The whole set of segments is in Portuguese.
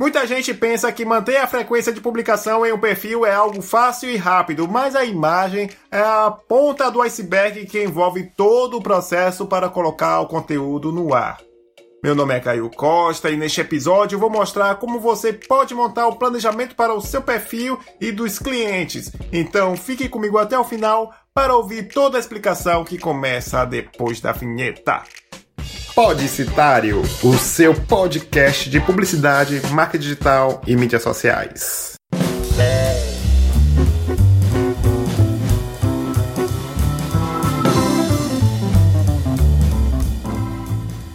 Muita gente pensa que manter a frequência de publicação em um perfil é algo fácil e rápido, mas a imagem é a ponta do iceberg que envolve todo o processo para colocar o conteúdo no ar. Meu nome é Caio Costa e neste episódio vou mostrar como você pode montar o planejamento para o seu perfil e dos clientes. Então fique comigo até o final para ouvir toda a explicação que começa depois da vinheta. Podicitário, o seu podcast de publicidade, marca digital e mídias sociais.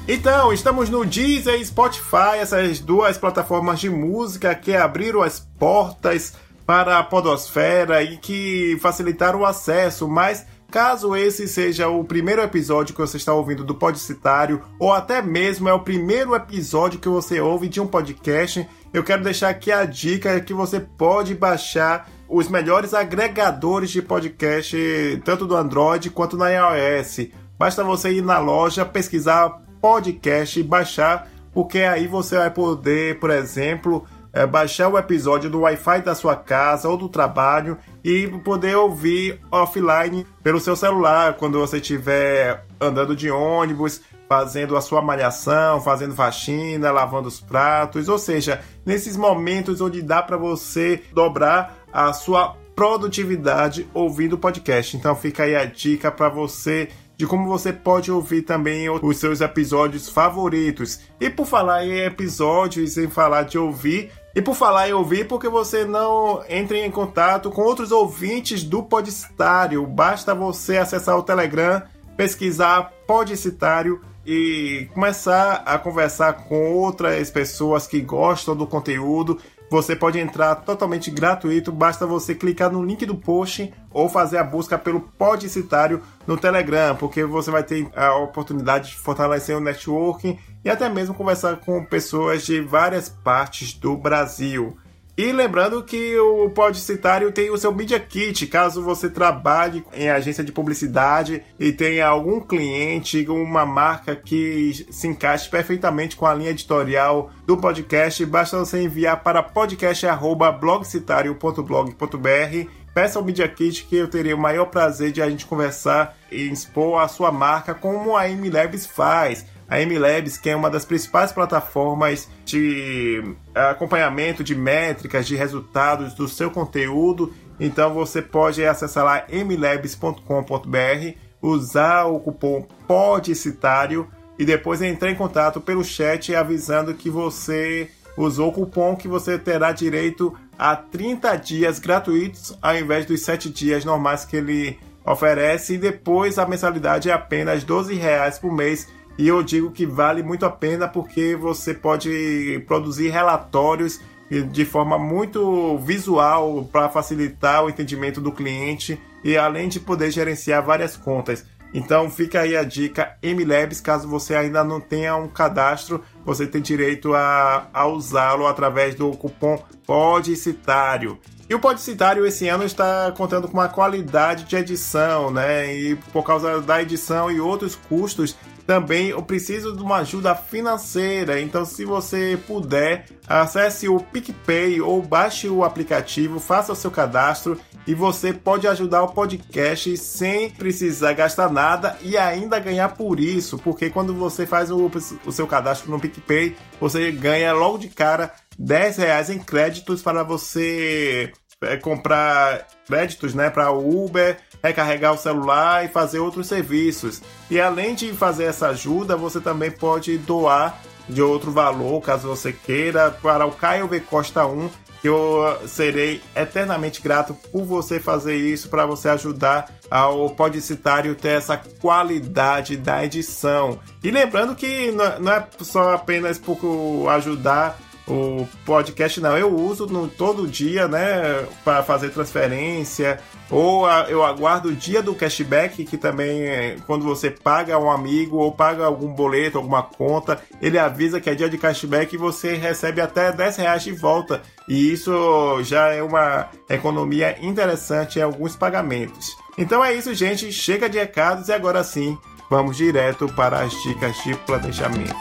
Então, estamos no Deezer e Spotify, essas duas plataformas de música que abriram as portas para a podosfera e que facilitaram o acesso, mas Caso esse seja o primeiro episódio que você está ouvindo do Podcitário, ou até mesmo é o primeiro episódio que você ouve de um podcast, eu quero deixar aqui a dica que você pode baixar os melhores agregadores de podcast, tanto do Android quanto na iOS. Basta você ir na loja, pesquisar podcast e baixar, porque aí você vai poder, por exemplo, é, baixar o episódio do Wi-Fi da sua casa ou do trabalho e poder ouvir offline pelo seu celular quando você estiver andando de ônibus, fazendo a sua malhação, fazendo faxina, lavando os pratos, ou seja, nesses momentos onde dá para você dobrar a sua produtividade ouvindo podcast. Então fica aí a dica para você de como você pode ouvir também os seus episódios favoritos. E por falar em episódios, em falar de ouvir, e por falar em ouvir, porque você não entre em contato com outros ouvintes do Podcitário, basta você acessar o Telegram, pesquisar Podcitário e começar a conversar com outras pessoas que gostam do conteúdo você pode entrar totalmente gratuito, basta você clicar no link do post ou fazer a busca pelo Podcitário no Telegram, porque você vai ter a oportunidade de fortalecer o networking e até mesmo conversar com pessoas de várias partes do Brasil. E lembrando que o Podcitário tem o seu Media Kit, caso você trabalhe em agência de publicidade e tenha algum cliente, uma marca que se encaixe perfeitamente com a linha editorial do podcast, basta você enviar para podcast@blogcitario.blog.br peça o Media Kit que eu teria o maior prazer de a gente conversar e expor a sua marca como a MLabs faz a MLabs, que é uma das principais plataformas de acompanhamento de métricas, de resultados do seu conteúdo. Então você pode acessar lá mlabs.com.br, usar o cupom PODCITÁRIO e depois entrar em contato pelo chat avisando que você usou o cupom que você terá direito a 30 dias gratuitos ao invés dos 7 dias normais que ele oferece e depois a mensalidade é apenas 12 reais por mês e eu digo que vale muito a pena porque você pode produzir relatórios de forma muito visual para facilitar o entendimento do cliente e além de poder gerenciar várias contas. Então fica aí a dica MLabs, caso você ainda não tenha um cadastro, você tem direito a, a usá-lo através do cupom PODCITÁRIO. E o Podcitário esse ano está contando com uma qualidade de edição, né? E por causa da edição e outros custos, também eu preciso de uma ajuda financeira. Então, se você puder, acesse o PicPay ou baixe o aplicativo, faça o seu cadastro e você pode ajudar o podcast sem precisar gastar nada e ainda ganhar por isso, porque quando você faz o, o seu cadastro no PicPay, você ganha logo de cara 10 reais em créditos para você é, comprar créditos né, para Uber, recarregar o celular e fazer outros serviços. E além de fazer essa ajuda, você também pode doar de outro valor, caso você queira, para o Caio V Costa 1, que eu serei eternamente grato por você fazer isso, para você ajudar ao Podcitário ter essa qualidade da edição. E lembrando que não é só apenas por ajudar o podcast não, eu uso no, todo dia, né, para fazer transferência, ou a, eu aguardo o dia do cashback, que também é quando você paga um amigo ou paga algum boleto, alguma conta, ele avisa que é dia de cashback e você recebe até 10 reais de volta. E isso já é uma economia interessante em alguns pagamentos. Então é isso, gente. Chega de recados e agora sim, vamos direto para as dicas de planejamento.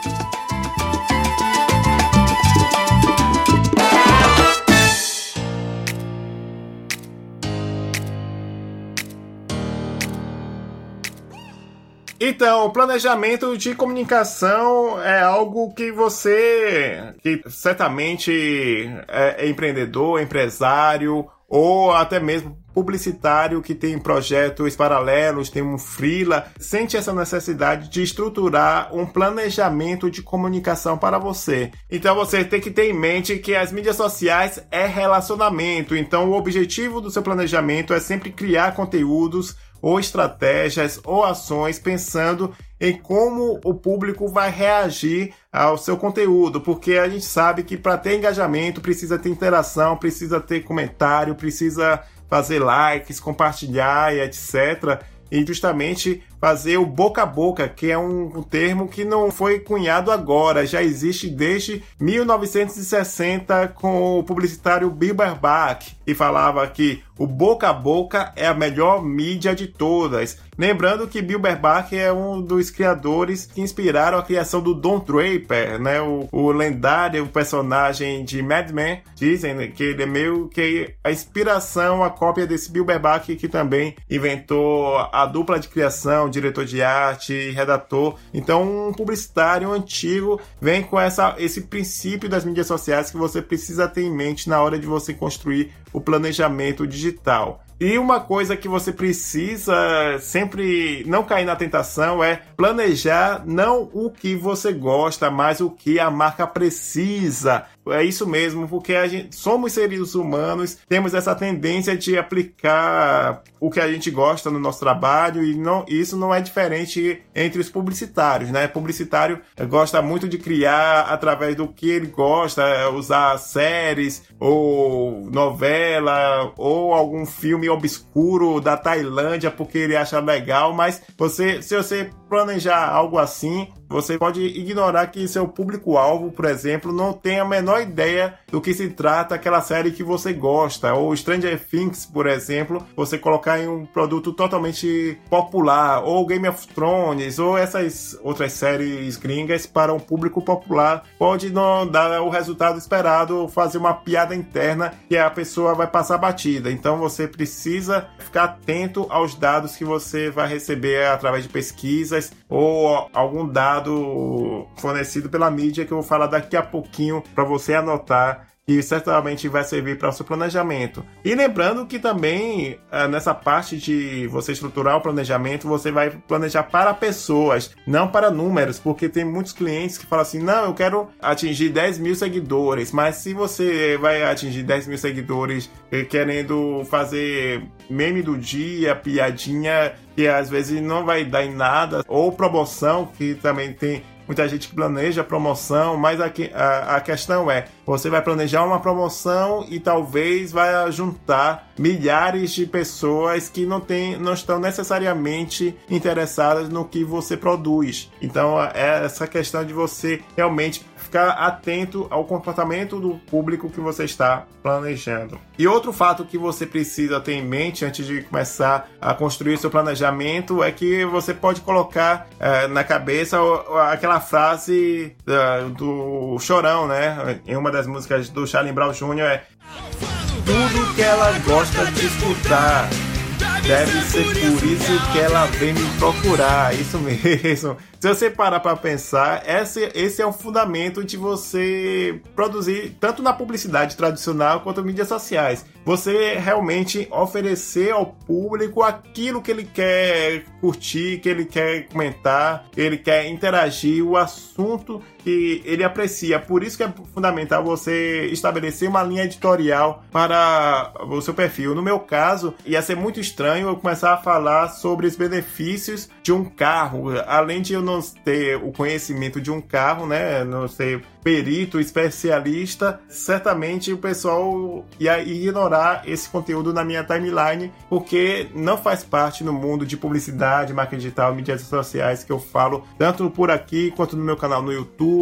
Então, planejamento de comunicação é algo que você, que certamente é empreendedor, empresário ou até mesmo publicitário que tem projetos paralelos, tem um freela, sente essa necessidade de estruturar um planejamento de comunicação para você. Então você tem que ter em mente que as mídias sociais é relacionamento. Então o objetivo do seu planejamento é sempre criar conteúdos ou estratégias ou ações pensando em como o público vai reagir ao seu conteúdo, porque a gente sabe que para ter engajamento precisa ter interação, precisa ter comentário, precisa fazer likes, compartilhar e etc. E justamente fazer o boca a boca, que é um, termo que não foi cunhado agora, já existe desde 1960 com o publicitário Bill Bach, que falava que o boca a boca é a melhor mídia de todas. Lembrando que Bill Bach é um dos criadores que inspiraram a criação do Don Draper, né? O, o lendário personagem de Mad Men. Dizem que ele é meio que a inspiração, a cópia desse Bill Bach que também inventou a dupla de criação diretor de arte, redator. Então, um publicitário antigo vem com essa, esse princípio das mídias sociais que você precisa ter em mente na hora de você construir o planejamento digital. E uma coisa que você precisa sempre não cair na tentação é planejar não o que você gosta, mas o que a marca precisa. É isso mesmo, porque a gente somos seres humanos, temos essa tendência de aplicar o que a gente gosta no nosso trabalho e não, isso não é diferente entre os publicitários, né? Publicitário gosta muito de criar através do que ele gosta, usar séries ou novela ou algum filme obscuro da Tailândia porque ele acha legal, mas você, se você planejar algo assim, você pode ignorar que seu público-alvo, por exemplo, não tem a menor ideia do que se trata aquela série que você gosta. Ou Stranger Things, por exemplo, você colocar em um produto totalmente popular. Ou Game of Thrones, ou essas outras séries gringas para um público popular. Pode não dar o resultado esperado, fazer uma piada interna que a pessoa vai passar batida. Então você precisa ficar atento aos dados que você vai receber através de pesquisas ou algum dado fornecido pela mídia que eu vou falar daqui a pouquinho para você anotar que certamente vai servir para o seu planejamento. E lembrando que também eh, nessa parte de você estruturar o planejamento, você vai planejar para pessoas, não para números, porque tem muitos clientes que falam assim: não, eu quero atingir 10 mil seguidores, mas se você vai atingir 10 mil seguidores eh, querendo fazer meme do dia, piadinha, que às vezes não vai dar em nada, ou promoção, que também tem muita gente que planeja promoção, mas a, a, a, questão é: você vai planejar uma promoção e talvez vai juntar milhares de pessoas que não, tem, não estão necessariamente interessadas no que você produz. Então, é essa questão de você realmente ficar atento ao comportamento do público que você está planejando. E outro fato que você precisa ter em mente antes de começar a construir seu planejamento é que você pode colocar é, na cabeça aquela frase do Chorão, né? Em uma das músicas do Charlie Brown Jr. é tudo que ela gosta de escutar. Deve ser por isso que ela vem me procurar. Isso mesmo. Se você parar para pensar, esse, esse é o fundamento de você produzir tanto na publicidade tradicional quanto mídias sociais. Você realmente oferecer ao público aquilo que ele quer curtir, que ele quer comentar, ele quer interagir, o assunto que ele aprecia. Por isso que é fundamental você estabelecer uma linha editorial para o seu perfil. No meu caso, ia ser muito estranho eu começar a falar sobre os benefícios de um carro, além de eu não ter o conhecimento de um carro, né? Não ser perito, especialista, certamente o pessoal ia ignorar esse conteúdo na minha timeline, porque não faz parte no mundo de publicidade, marketing digital, mídias sociais que eu falo, tanto por aqui quanto no meu canal no YouTube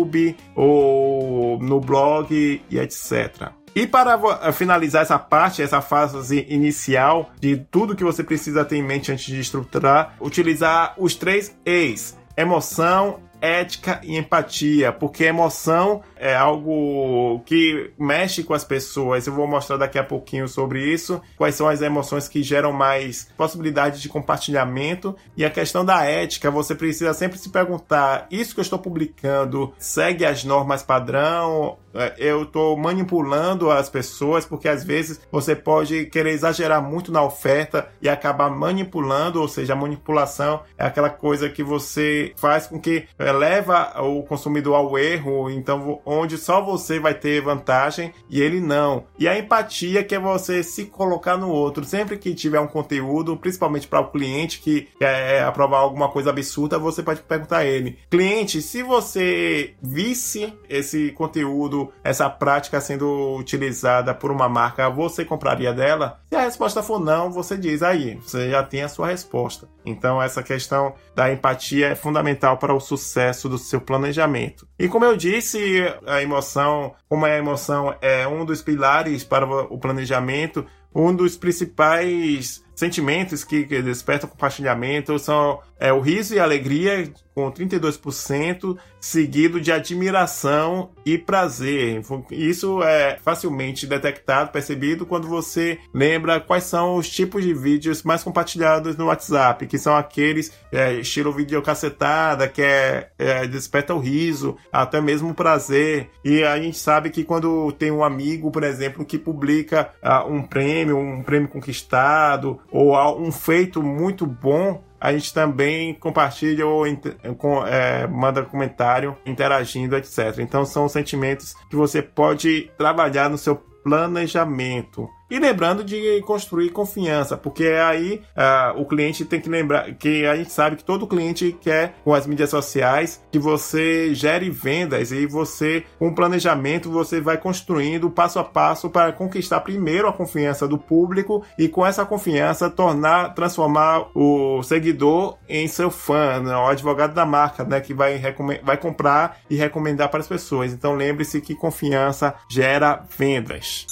ou no blog e etc. E para finalizar essa parte, essa fase inicial de tudo que você precisa ter em mente antes de estruturar, utilizar os três E's: emoção, ética e empatia, porque emoção é algo que mexe com as pessoas. Eu vou mostrar daqui a pouquinho sobre isso, quais são as emoções que geram mais possibilidade de compartilhamento. E a questão da ética, você precisa sempre se perguntar: isso que eu estou publicando segue as normas padrão? É, eu estou manipulando as pessoas, porque às vezes você pode querer exagerar muito na oferta e acabar manipulando, ou seja, a manipulação é aquela coisa que você faz com que é, leva o consumidor ao erro, então onde só você vai ter vantagem e ele não. E a empatia que é você se colocar no outro, sempre que tiver um conteúdo, principalmente para o cliente que quer aprovar alguma coisa absurda, você pode perguntar a ele: cliente, se você visse esse conteúdo essa prática sendo utilizada por uma marca, você compraria dela? Se a resposta for não, você diz aí, você já tem a sua resposta. Então, essa questão da empatia é fundamental para o sucesso do seu planejamento. E como eu disse, a emoção, como a emoção é um dos pilares para o planejamento, um dos principais sentimentos que, que despertam compartilhamento são é, o riso e a alegria, com 32%, seguido de admiração e prazer. Isso é facilmente detectado, percebido quando você lembra quais são os tipos de vídeos mais compartilhados no WhatsApp, que são aqueles é, estilo videocacetada, que é, é, desperta o riso, até mesmo o prazer. E a gente sabe que quando tem um amigo, por exemplo, que publica uh, um prêmio, um prêmio conquistado, ou um feito muito bom, a gente também compartilha ou é, manda comentário interagindo, etc. Então são sentimentos que você pode trabalhar no seu planejamento. E lembrando de construir confiança, porque aí uh, o cliente tem que lembrar que a gente sabe que todo cliente quer, com as mídias sociais, que você gere vendas e você, com o planejamento, você vai construindo passo a passo para conquistar primeiro a confiança do público e com essa confiança tornar, transformar o seguidor em seu fã, né? o advogado da marca, né? Que vai, vai comprar e recomendar para as pessoas. Então lembre-se que confiança gera vendas.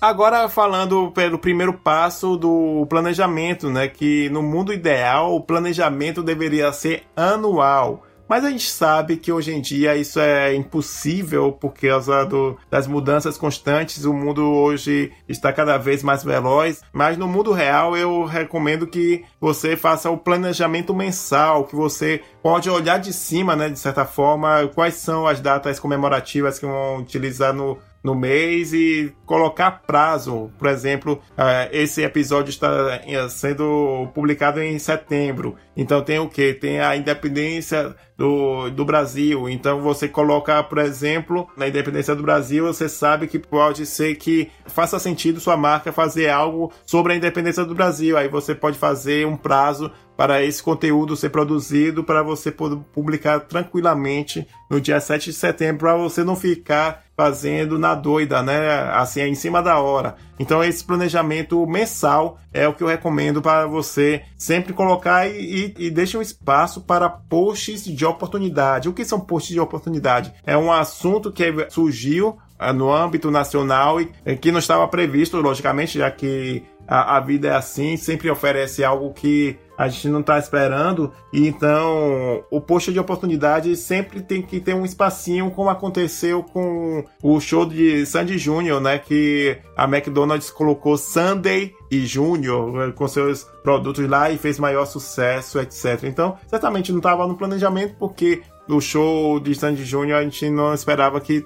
Agora falando pelo primeiro passo do planejamento, né, que no mundo ideal o planejamento deveria ser anual. Mas a gente sabe que hoje em dia isso é impossível por causa do, das mudanças constantes. O mundo hoje está cada vez mais veloz. Mas no mundo real eu recomendo que você faça o planejamento mensal, que você pode olhar de cima, né, de certa forma, quais são as datas comemorativas que vão utilizar no, no mês e colocar prazo. Por exemplo, uh, esse episódio está eh, sendo publicado em setembro. Então tem o que? Tem a independência do, do Brasil. Então você coloca, por exemplo, na independência do Brasil, você sabe que pode ser que faça sentido sua marca fazer algo sobre a independência do Brasil. Aí você pode fazer um prazo para esse conteúdo ser produzido para você poder publicar tranquilamente no dia 7 de setembro para você não ficar fazendo na doida, né? Assim, em cima da hora. Então, esse planejamento mensal é o que eu recomendo para você sempre colocar e, e, e deixe um espaço para posts de oportunidade. O que são posts de oportunidade? É um assunto que surgiu no âmbito nacional e que não estava previsto, logicamente, já que a, a vida é assim, sempre oferece algo que a gente não está esperando. E então, o post de oportunidade sempre tem que ter um espacinho, como aconteceu com o show de Sandy Júnior, né? Que a McDonald's colocou Sunday e Júnior com seus produtos lá e fez maior sucesso, etc. Então, certamente não estava no planejamento, porque no show de Sandy Júnior a gente não esperava que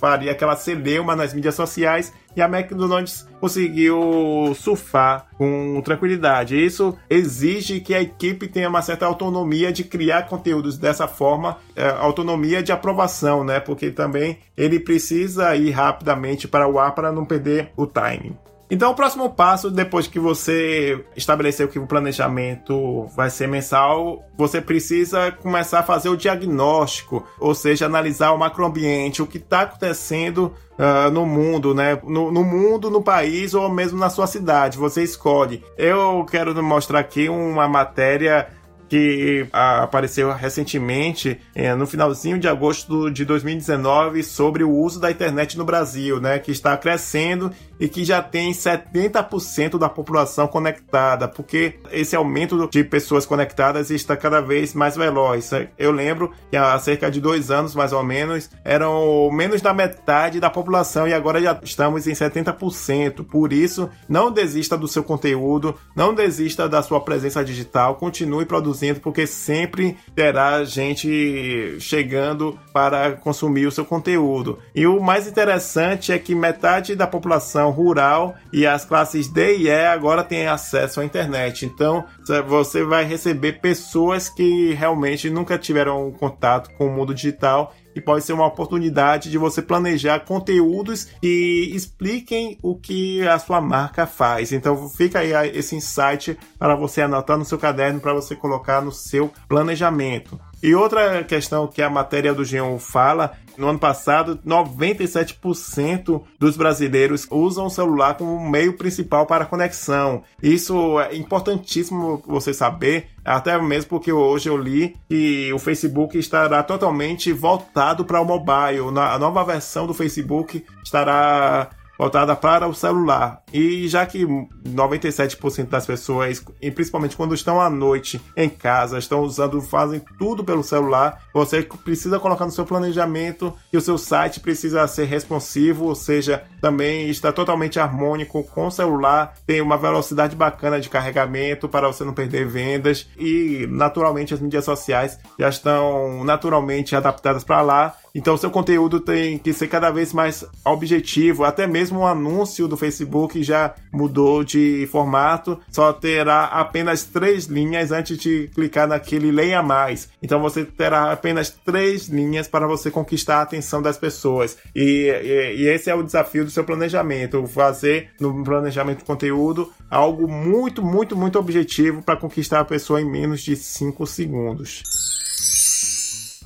faria aquela celeuma nas mídias sociais e a McDonald's conseguiu surfar com tranquilidade. Isso exige que a equipe tenha uma certa autonomia de criar conteúdos dessa forma, é, autonomia de aprovação, né? Porque também ele precisa ir rapidamente para o ar para não perder o timing. Então, o próximo passo, depois que você estabeleceu que o planejamento vai ser mensal, você precisa começar a fazer o diagnóstico, ou seja, analisar o macroambiente, o que está acontecendo uh, no mundo, né? No, no, mundo, no país ou mesmo na sua cidade. Você escolhe. Eu quero mostrar aqui uma matéria que apareceu recentemente, é, no finalzinho de agosto de 2019, sobre o uso da internet no Brasil, né, que está crescendo e que já tem 70% da população conectada, porque esse aumento de pessoas conectadas está cada vez mais veloz. Eu lembro que há cerca de dois anos, mais ou menos, eram menos da metade da população e agora já estamos em 70%. Por isso, não desista do seu conteúdo, não desista da sua presença digital, continue produzindo, porque sempre terá gente chegando para consumir o seu conteúdo. E o mais interessante é que metade da população rural e as classes D e E agora têm acesso à internet. Então você vai receber pessoas que realmente nunca tiveram contato com o mundo digital e pode ser uma oportunidade de você planejar conteúdos que expliquem o que a sua marca faz. Então fica aí esse insight para você anotar no seu caderno para você colocar no seu planejamento. E outra questão que a matéria do G1 fala, no ano passado, 97% dos brasileiros usam o celular como meio principal para conexão. Isso é importantíssimo você saber, até mesmo porque hoje eu li que o Facebook estará totalmente voltado para o mobile. A nova versão do Facebook estará voltada para o celular. E já que 97% das pessoas, e principalmente quando estão à noite em casa, estão usando, fazem tudo pelo celular, você precisa colocar no seu planejamento que o seu site precisa ser responsivo, ou seja, também está totalmente harmônico com o celular, tem uma velocidade bacana de carregamento para você não perder vendas e naturalmente as mídias sociais já estão naturalmente adaptadas para lá então, seu conteúdo tem que ser cada vez mais objetivo. Até mesmo o anúncio do Facebook já mudou de formato. Só terá apenas três linhas antes de clicar naquele leia mais. Então, você terá apenas três linhas para você conquistar a atenção das pessoas. E, e, e esse é o desafio do seu planejamento. Fazer no planejamento de conteúdo algo muito, muito, muito objetivo para conquistar a pessoa em menos de 5 segundos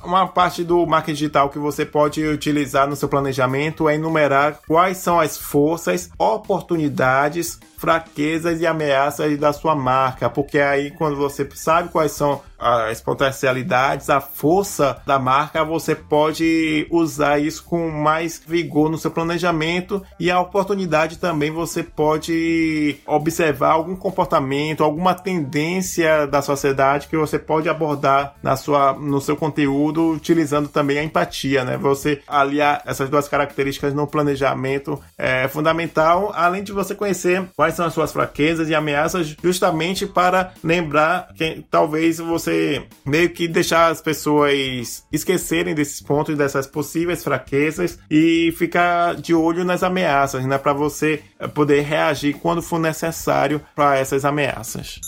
uma parte do marketing digital que você pode utilizar no seu planejamento é enumerar quais são as forças, oportunidades, fraquezas e ameaças da sua marca, porque aí quando você sabe quais são as potencialidades, a força da marca, você pode usar isso com mais vigor no seu planejamento e a oportunidade também você pode observar algum comportamento, alguma tendência da sociedade que você pode abordar na sua, no seu conteúdo utilizando também a empatia, né? Você aliar essas duas características no planejamento é fundamental, além de você conhecer quais são as suas fraquezas e ameaças, justamente para lembrar que talvez você meio que deixar as pessoas esquecerem desses pontos, dessas possíveis fraquezas e ficar de olho nas ameaças, né? Para você poder reagir quando for necessário para essas ameaças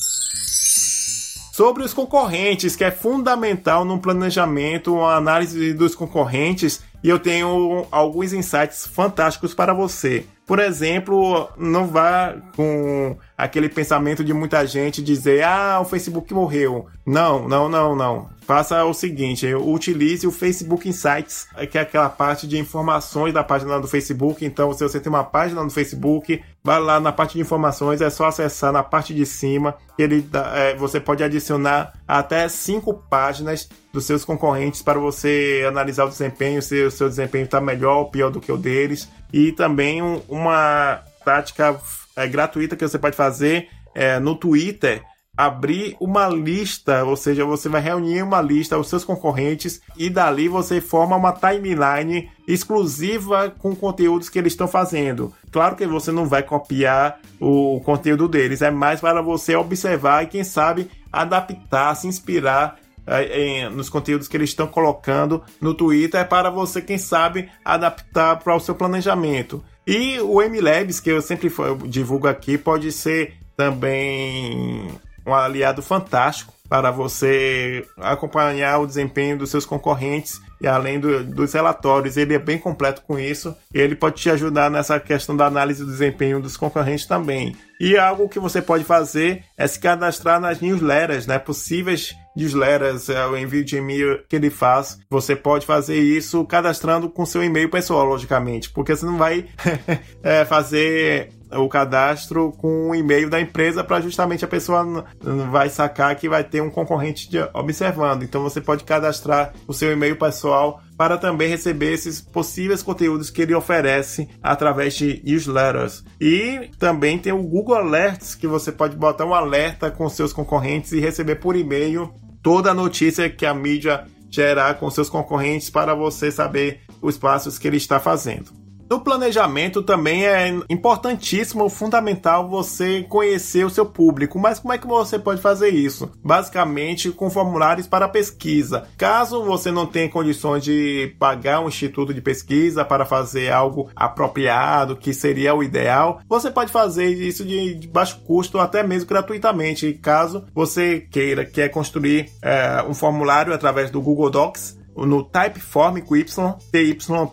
sobre os concorrentes, que é fundamental no planejamento, uma análise dos concorrentes, e eu tenho alguns insights fantásticos para você. Por exemplo, não vá com aquele pensamento de muita gente dizer: ah, o Facebook morreu. Não, não, não, não. Faça o seguinte: utilize o Facebook Insights, que é aquela parte de informações da página do Facebook. Então, se você tem uma página no Facebook, vá lá na parte de informações, é só acessar na parte de cima. Ele, é, você pode adicionar até cinco páginas dos seus concorrentes para você analisar o desempenho, se o seu desempenho está melhor ou pior do que o deles. E também um, uma tática é, gratuita que você pode fazer é, no Twitter abrir uma lista, ou seja, você vai reunir uma lista os seus concorrentes e dali você forma uma timeline exclusiva com conteúdos que eles estão fazendo. Claro que você não vai copiar o conteúdo deles, é mais para você observar e quem sabe adaptar, se inspirar é, nos conteúdos que eles estão colocando no Twitter é para você, quem sabe, adaptar para o seu planejamento. E o MLabs, que eu sempre divulgo aqui, pode ser também um aliado fantástico para você acompanhar o desempenho dos seus concorrentes e além do, dos relatórios. Ele é bem completo com isso e ele pode te ajudar nessa questão da análise do desempenho dos concorrentes também. E algo que você pode fazer é se cadastrar nas newsletters, né? Possíveis newsletters, é o envio de e-mail que ele faz. Você pode fazer isso cadastrando com seu e-mail pessoal, logicamente, porque você não vai é, fazer o cadastro com o e-mail da empresa para justamente a pessoa vai sacar que vai ter um concorrente observando. Então você pode cadastrar o seu e-mail pessoal para também receber esses possíveis conteúdos que ele oferece através de newsletters. E também tem o Google Alerts, que você pode botar um alerta com seus concorrentes e receber por e-mail toda a notícia que a mídia gerar com seus concorrentes para você saber os passos que ele está fazendo. No planejamento também é importantíssimo, fundamental você conhecer o seu público. Mas como é que você pode fazer isso? Basicamente com formulários para pesquisa. Caso você não tenha condições de pagar um instituto de pesquisa para fazer algo apropriado, que seria o ideal, você pode fazer isso de, baixo custo, até mesmo gratuitamente. Caso você queira quer construir é, um formulário através do Google Docs, no Typeform com Y, T-Y-P-E-F-O-R-M,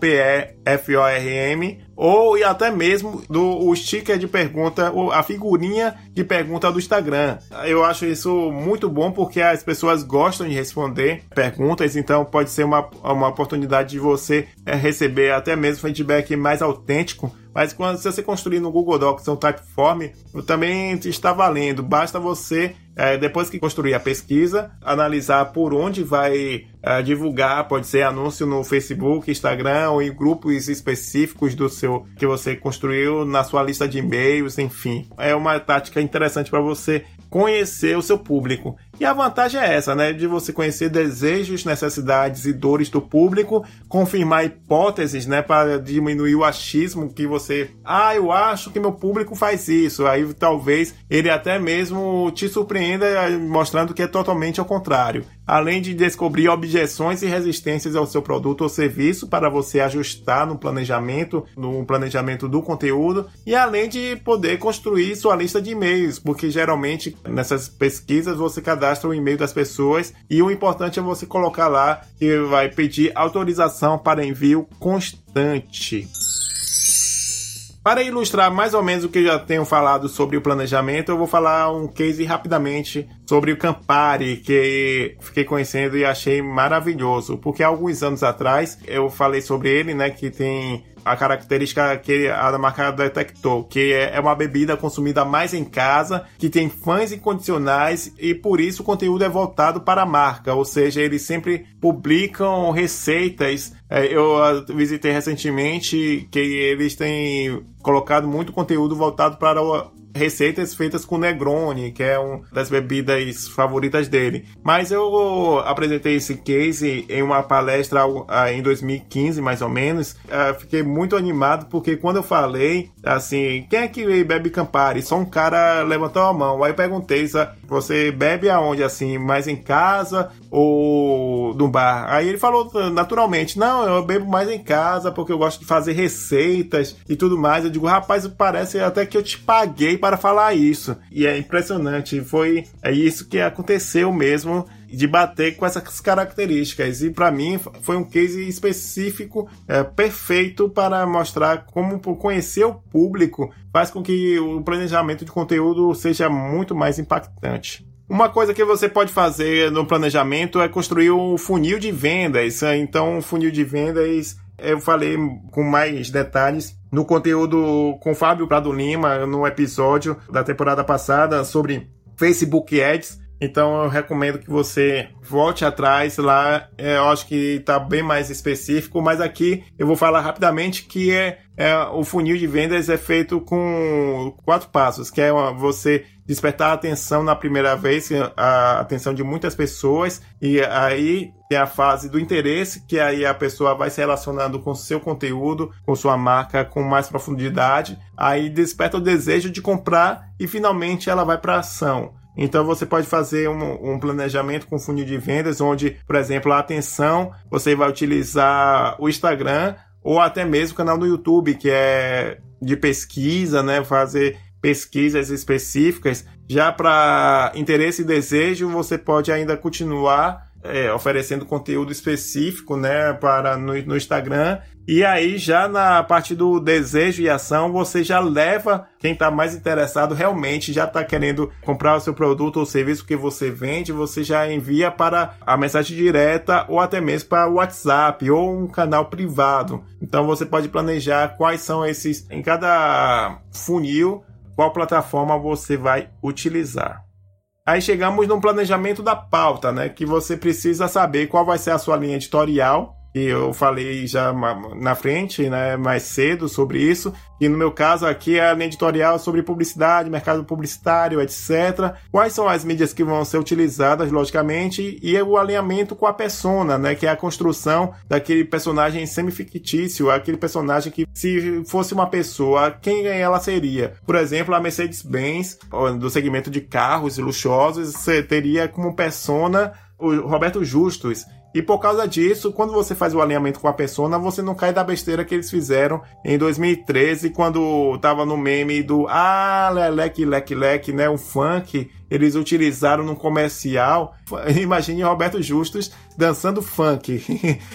ou e até mesmo do o sticker de pergunta, a figurinha de pergunta do Instagram. Eu acho isso muito bom porque as pessoas gostam de responder perguntas, então pode ser uma, uma oportunidade de você é, receber até mesmo feedback mais autêntico mas quando se você construir no Google Docs um Typeform, também está valendo. Basta você, é, depois que construir a pesquisa, analisar por onde vai é, divulgar, pode ser anúncio no Facebook, Instagram ou em grupos específicos do seu que você construiu na sua lista de e-mails, enfim. É uma tática interessante para você conhecer o seu público. E a vantagem é essa, né? De você conhecer desejos, necessidades e dores do público, confirmar hipóteses, né? Para diminuir o achismo que você. Ah, eu acho que meu público faz isso. Aí talvez ele até mesmo te surpreenda mostrando que é totalmente ao contrário além de descobrir objeções e resistências ao seu produto ou serviço para você ajustar no planejamento, no planejamento do conteúdo, e além de poder construir sua lista de e-mails, porque geralmente nessas pesquisas você cadastra o e-mail das pessoas e o importante é você colocar lá que vai pedir autorização para envio constante. Para ilustrar mais ou menos o que eu já tenho falado sobre o planejamento, eu vou falar um case rapidamente sobre o Campari, que fiquei conhecendo e achei maravilhoso, porque alguns anos atrás eu falei sobre ele, né, que tem a característica que a marca detectou, que é, é uma bebida consumida mais em casa, que tem fãs incondicionais e por isso o conteúdo é voltado para a marca, ou seja, eles sempre publicam receitas. É, eu visitei recentemente que eles têm colocado muito conteúdo voltado para receitas feitas com Negroni, que é uma das bebidas favoritas dele. Mas eu apresentei esse case em uma palestra ah, em 2015, mais ou menos. Ah, fiquei muito animado porque quando eu falei assim, quem é que bebe Campari? Só um cara levantou a mão. Aí eu perguntei, você bebe aonde assim, mais em casa ou bar? Aí ele falou naturalmente, não, eu bebo mais em casa porque eu gosto de fazer receitas e tudo mais. Eu digo, rapaz, parece até que eu te paguei para falar isso. E é impressionante, foi é isso que aconteceu mesmo de bater com essas características. E para mim foi um case específico, é, perfeito para mostrar como conhecer o público faz com que o planejamento de conteúdo seja muito mais impactante. Uma coisa que você pode fazer no planejamento é construir um funil de vendas. Então, um funil de vendas eu falei com mais detalhes no conteúdo com Fábio Prado Lima, no episódio da temporada passada sobre Facebook Ads. Então eu recomendo que você volte atrás lá. É, eu acho que está bem mais específico, mas aqui eu vou falar rapidamente que é, é, o funil de vendas é feito com quatro passos, que é você despertar a atenção na primeira vez, a atenção de muitas pessoas, e aí tem a fase do interesse, que aí a pessoa vai se relacionando com seu conteúdo, com sua marca com mais profundidade, aí desperta o desejo de comprar e finalmente ela vai para ação. Então você pode fazer um, um, planejamento com funil de vendas, onde, por exemplo, a atenção você vai utilizar o Instagram ou até mesmo o canal do YouTube, que é de pesquisa, né? Fazer pesquisas específicas. Já para interesse e desejo, você pode ainda continuar é, oferecendo conteúdo específico, né, para no, no Instagram. E aí já na parte do desejo e ação, você já leva quem está mais interessado realmente já está querendo comprar o seu produto ou serviço que você vende, você já envia para a mensagem direta ou até mesmo para o WhatsApp ou um canal privado. Então você pode planejar quais são esses em cada funil, qual plataforma você vai utilizar. Aí chegamos no planejamento da pauta, né? Que você precisa saber qual vai ser a sua linha editorial e eu falei já na frente, né, mais cedo sobre isso, e no meu caso aqui é a editorial sobre publicidade, mercado publicitário, etc. Quais são as mídias que vão ser utilizadas, logicamente, e o alinhamento com a persona, né, que é a construção daquele personagem semi-fictício, aquele personagem que se fosse uma pessoa, quem ela seria? Por exemplo, a Mercedes-Benz, do segmento de carros luxuosos, teria como persona o Roberto Justus, e por causa disso, quando você faz o alinhamento com a persona, você não cai da besteira que eles fizeram em 2013, quando tava no meme do Ah, leleque, leque, leque, né? O funk, eles utilizaram num comercial. Imagine Roberto Justus dançando funk.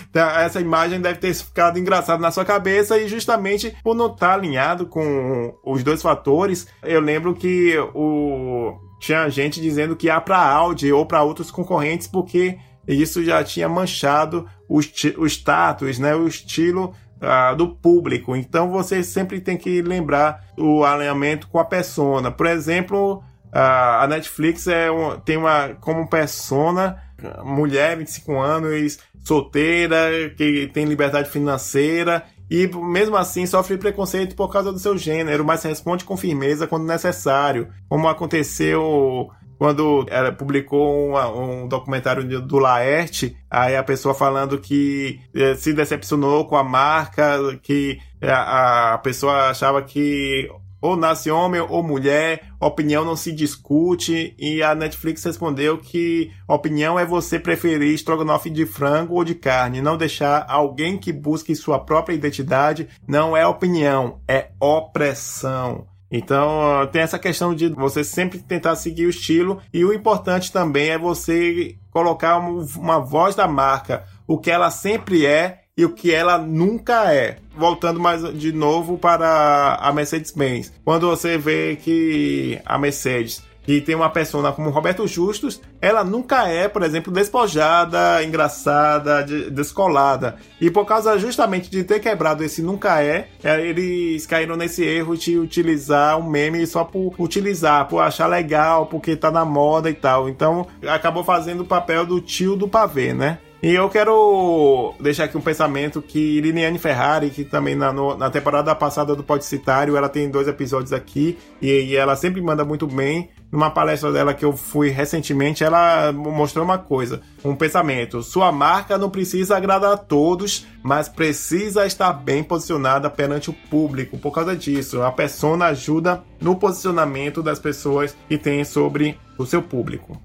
Então, essa imagem deve ter ficado engraçada na sua cabeça e justamente por não estar tá alinhado com os dois fatores, eu lembro que o tinha gente dizendo que ia para Audi ou para outros concorrentes porque e isso já tinha manchado o, o status, né, o estilo uh, do público. Então você sempre tem que lembrar o alinhamento com a persona. Por exemplo, uh, a Netflix é um, tem uma como persona mulher, 25 anos, solteira, que tem liberdade financeira e mesmo assim sofre preconceito por causa do seu gênero, mas responde com firmeza quando necessário, como aconteceu quando ela publicou uma, um documentário do Laerte, aí a pessoa falando que eh, se decepcionou com a marca, que a, a pessoa achava que ou nasce homem ou mulher, opinião não se discute, e a Netflix respondeu que opinião é você preferir estrogonofe de frango ou de carne, não deixar alguém que busque sua própria identidade, não é opinião, é opressão. Então tem essa questão de você sempre tentar seguir o estilo e o importante também é você colocar uma voz da marca, o que ela sempre é e o que ela nunca é. Voltando mais de novo para a Mercedes-Benz. Quando você vê que a Mercedes que tem uma persona como Roberto Justus, ela nunca é, por exemplo, despojada, engraçada, descolada. E por causa justamente de ter quebrado esse nunca é, é, eles caíram nesse erro de utilizar um meme só por utilizar, por achar legal, porque tá na moda e tal. Então acabou fazendo o papel do tio do pavê, né? E eu quero deixar aqui um pensamento que Liliane Ferrari, que também na, no, na temporada passada do Podcitário, ela tem dois episódios aqui e, e, ela sempre manda muito bem. Numa palestra dela que eu fui recentemente, ela mostrou uma coisa, um pensamento. Sua marca não precisa agradar a todos, mas precisa estar bem posicionada perante o público. Por causa disso, a persona ajuda no posicionamento das pessoas que tem sobre o seu público.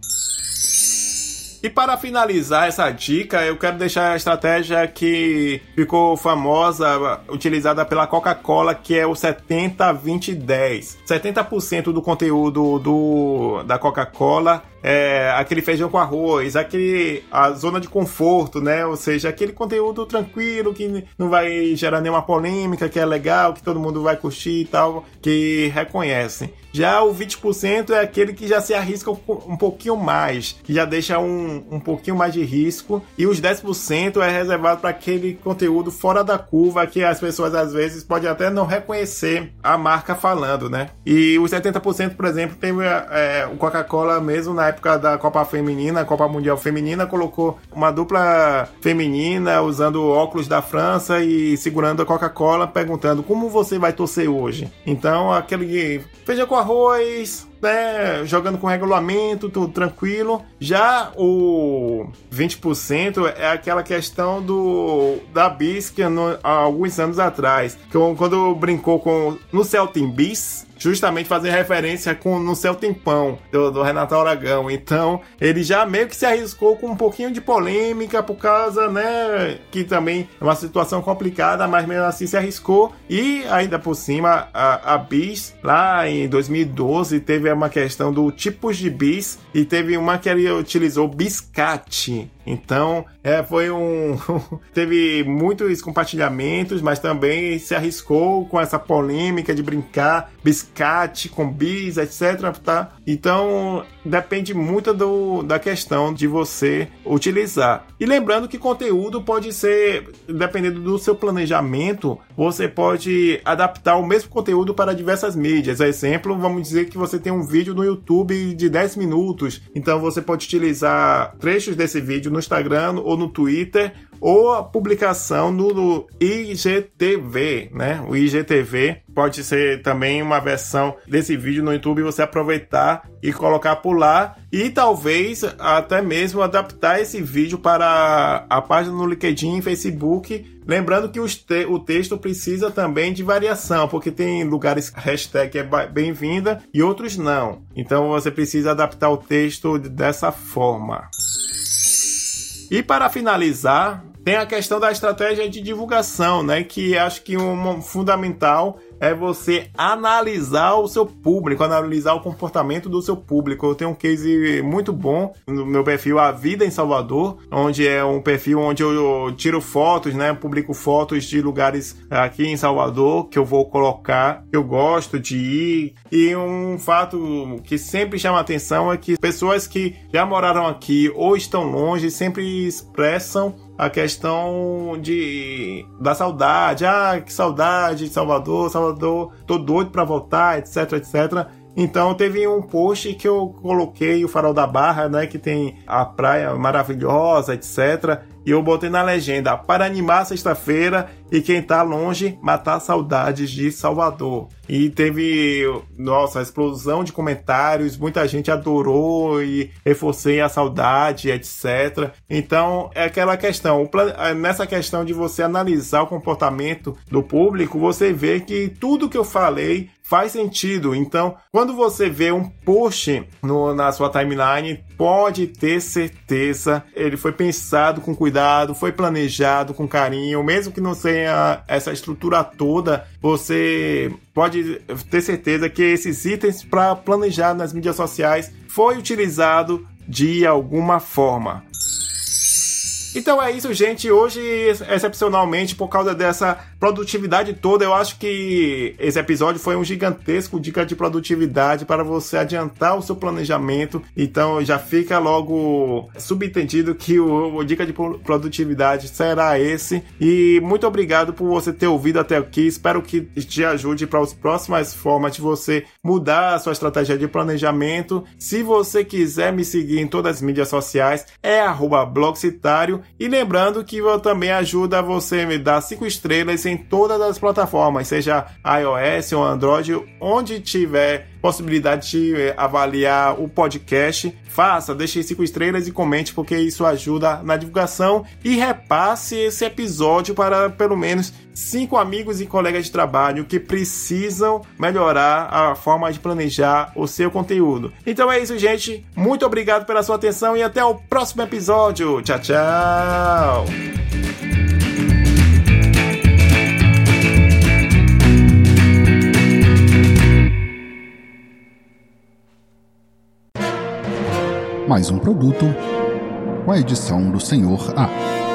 E para finalizar essa dica, eu quero deixar a estratégia que ficou famosa, utilizada pela Coca-Cola, que é o 70-20-10. 70% do conteúdo do, da Coca-Cola é, aquele feijão com arroz, aquele a zona de conforto, né? Ou seja, aquele conteúdo tranquilo que não vai gerar nenhuma polêmica, que é legal, que todo mundo vai curtir e tal, que reconhecem. Já o 20% é aquele que já se arrisca um pouquinho mais, que já deixa um, um pouquinho mais de risco, e os 10% é reservado para aquele conteúdo fora da curva que as pessoas às vezes podem até não reconhecer a marca falando, né? E os 70%, por exemplo, tem é, o Coca-Cola mesmo na época da Copa Feminina, Copa Mundial Feminina, colocou uma dupla feminina usando óculos da França e segurando a Coca-Cola, perguntando como você vai torcer hoje. Então, aquele feijão com arroz, né, jogando com regulamento, tudo tranquilo. Já o 20% é aquela questão do da Bis que no, há alguns anos atrás, que quando brincou com no Celtic Bis, justamente fazer referência com No Céu Tempão, do, do Renato Aragão. Então, ele já meio que se arriscou com um pouquinho de polêmica por causa, né, que também é uma situação complicada, mas mesmo assim se arriscou. E ainda por cima, a, a Bis, lá em 2012, teve uma questão do tipos de bis e teve uma que ele utilizou biscate. Então, é, foi um. teve muitos compartilhamentos, mas também se arriscou com essa polêmica de brincar biscate com bis, etc. Tá? Então, depende muito do, da questão de você utilizar. E lembrando que conteúdo pode ser, dependendo do seu planejamento, você pode adaptar o mesmo conteúdo para diversas mídias. Exemplo, vamos dizer que você tem um vídeo no YouTube de 10 minutos, então você pode utilizar trechos desse vídeo no Instagram ou no Twitter ou a publicação no, no, IGTV, né? O IGTV pode ser também uma versão desse vídeo no YouTube você aproveitar e colocar por lá e talvez até mesmo adaptar esse vídeo para a página no LinkedIn e Facebook. Lembrando que te o texto precisa também de variação, porque tem lugares hashtag é bem-vinda e outros não. Então você precisa adaptar o texto dessa forma. E para finalizar, tem a questão da estratégia de divulgação, né? Que acho que um fundamental é você analisar o seu público, analisar o comportamento do seu público. Eu tenho um case muito bom no meu perfil A Vida em Salvador, onde é um perfil onde eu tiro fotos, né? Publico fotos de lugares aqui em Salvador que eu vou colocar, que eu gosto de ir. E um fato que sempre chama atenção é que pessoas que já moraram aqui ou estão longe sempre expressam a questão de da saudade. Ah, que saudade de Salvador, Salvador, tô doido para voltar, etc, etc. Então teve um post que eu coloquei o Farol da Barra, né, que tem a praia maravilhosa, etc. E eu botei na legenda para animar sexta-feira e quem tá longe matar saudades de Salvador. E teve, nossa, explosão de comentários, muita gente adorou e reforcei a saudade, etc. Então, é aquela questão, nessa questão de você analisar o comportamento do público, você vê que tudo que eu falei faz sentido. Então, quando você vê um post no, na sua timeline, pode ter certeza, ele foi pensado com cuidado, foi planejado com carinho, mesmo que não tenha essa estrutura toda, você pode ter certeza que esses itens para planejar nas mídias sociais foi utilizado de alguma forma. Então é isso, gente. Hoje, excepcionalmente, por causa dessa produtividade toda, eu acho que esse episódio foi um gigantesco dica de produtividade para você adiantar o seu planejamento. Então já fica logo subentendido que o, o dica de produtividade será esse. E muito obrigado por você ter ouvido até aqui. Espero que te ajude para as próximas formas de você mudar a sua estratégia de planejamento. Se você quiser me seguir em todas as mídias sociais, é blogcitário e lembrando que eu também ajuda você a me dar cinco estrelas em todas as plataformas, seja iOS ou Android, onde tiver possibilidade de eh, avaliar o podcast, faça, deixe cinco estrelas e comente, porque isso ajuda na divulgação e repasse esse episódio para pelo menos cinco amigos e colegas de trabalho que precisam melhorar a forma de planejar o seu conteúdo. Então é isso, gente. Muito obrigado pela sua atenção e até o próximo episódio. Tchau, tchau. mais um produto com a edição do Senhor A.